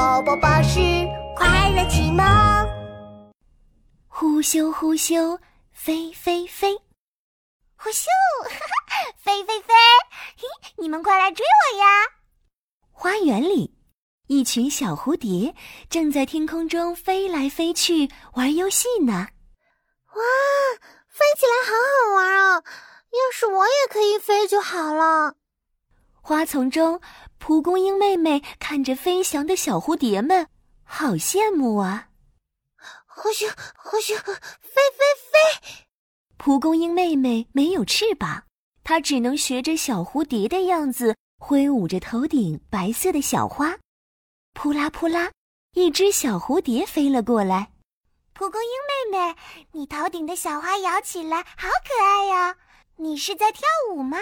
宝宝巴士快乐启蒙。呼咻呼咻，飞飞飞，呼咻，哈哈飞飞飞！嘿，你们快来追我呀！花园里，一群小蝴蝶正在天空中飞来飞去玩游戏呢。哇，飞起来好好玩哦！要是我也可以飞就好了。花丛中，蒲公英妹妹看着飞翔的小蝴蝶们，好羡慕啊！呼咻呼咻，飞飞飞！蒲公英妹妹没有翅膀，她只能学着小蝴蝶的样子，挥舞着头顶白色的小花。扑啦扑啦，一只小蝴蝶飞了过来。蒲公英妹妹，你头顶的小花摇起来好可爱呀！你是在跳舞吗？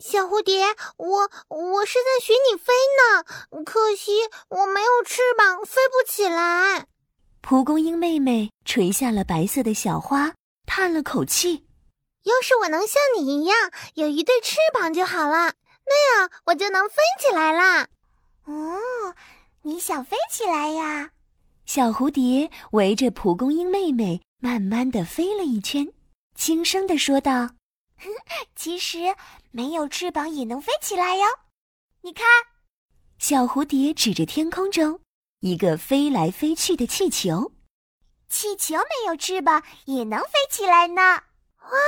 小蝴蝶，我我是在学你飞呢，可惜我没有翅膀，飞不起来。蒲公英妹妹垂下了白色的小花，叹了口气：“要是我能像你一样有一对翅膀就好了，那样我就能飞起来啦。”哦，你想飞起来呀？小蝴蝶围着蒲公英妹妹慢慢的飞了一圈，轻声的说道。其实没有翅膀也能飞起来哟，你看，小蝴蝶指着天空中一个飞来飞去的气球，气球没有翅膀也能飞起来呢。哇，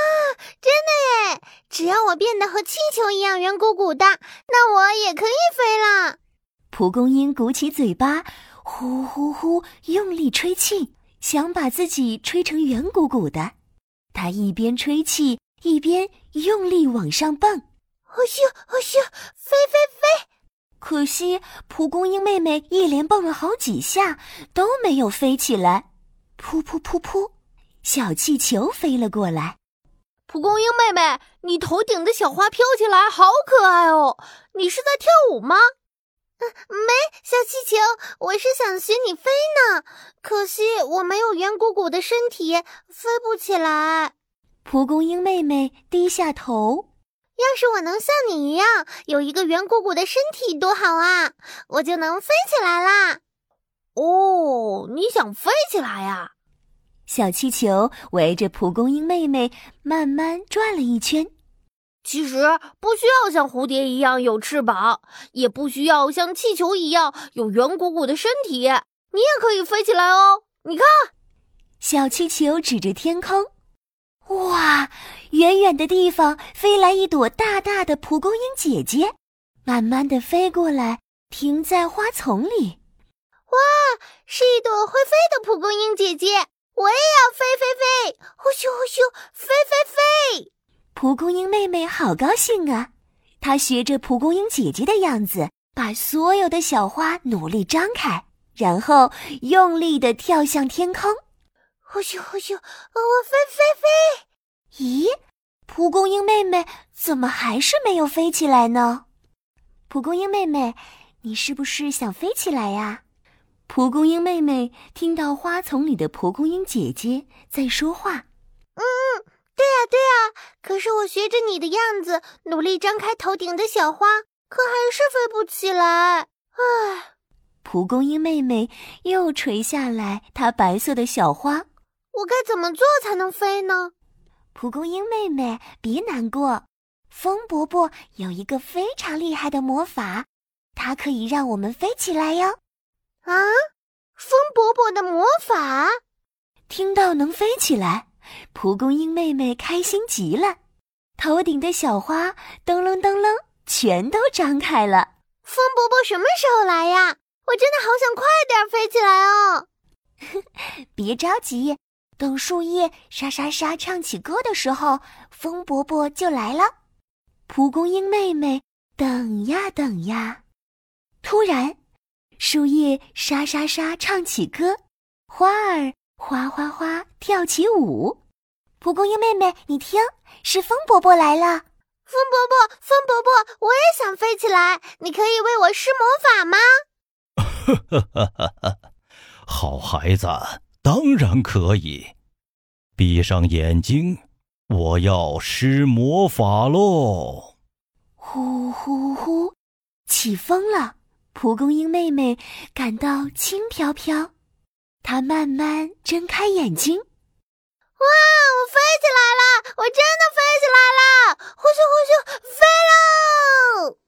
真的耶！只要我变得和气球一样圆鼓鼓的，那我也可以飞了。蒲公英鼓起嘴巴，呼呼呼，用力吹气，想把自己吹成圆鼓鼓的。它一边吹气。一边用力往上蹦，哦咻哦咻，飞飞飞！可惜蒲公英妹妹一连蹦了好几下，都没有飞起来。噗噗噗噗，小气球飞了过来。蒲公英妹妹，你头顶的小花飘起来好可爱哦！你是在跳舞吗？嗯，没，小气球，我是想学你飞呢。可惜我没有圆鼓鼓的身体，飞不起来。蒲公英妹妹低下头。要是我能像你一样有一个圆鼓鼓的身体，多好啊！我就能飞起来啦。哦，你想飞起来呀？小气球围着蒲公英妹妹慢慢转了一圈。其实不需要像蝴蝶一样有翅膀，也不需要像气球一样有圆鼓鼓的身体，你也可以飞起来哦。你看，小气球指着天空。哇！远远的地方飞来一朵大大的蒲公英姐姐，慢慢的飞过来，停在花丛里。哇！是一朵会飞的蒲公英姐姐，我也要飞飞飞！呼咻呼咻，飞飞飞！蒲公英妹妹好高兴啊！她学着蒲公英姐姐的样子，把所有的小花努力张开，然后用力的跳向天空。呼咻呼咻，我飞飞飞！咦，蒲公英妹妹怎么还是没有飞起来呢？蒲公英妹妹，你是不是想飞起来呀？蒲公英妹妹听到花丛里的蒲公英姐姐在说话。嗯嗯，对呀对呀。可是我学着你的样子，努力张开头顶的小花，可还是飞不起来。唉，蒲公英妹妹又垂下来她白色的小花。我该怎么做才能飞呢？蒲公英妹妹，别难过，风伯伯有一个非常厉害的魔法，它可以让我们飞起来哟！啊，风伯伯的魔法！听到能飞起来，蒲公英妹妹开心极了，头顶的小花噔楞噔楞全都张开了。风伯伯什么时候来呀？我真的好想快点飞起来哦！别着急。等树叶沙沙沙唱起歌的时候，风伯伯就来了。蒲公英妹妹等呀等呀，突然，树叶沙沙沙唱起歌，花儿哗哗哗跳起舞。蒲公英妹妹，你听，是风伯伯来了。风伯伯，风伯伯，我也想飞起来，你可以为我施魔法吗？哈哈哈哈好孩子。当然可以。闭上眼睛我要施魔法喽。呼呼呼起风了蒲公英妹妹感到轻飘飘。她慢慢睁开眼睛。哇我飞起来了我真的飞起来了。呼咻呼咻飞喽！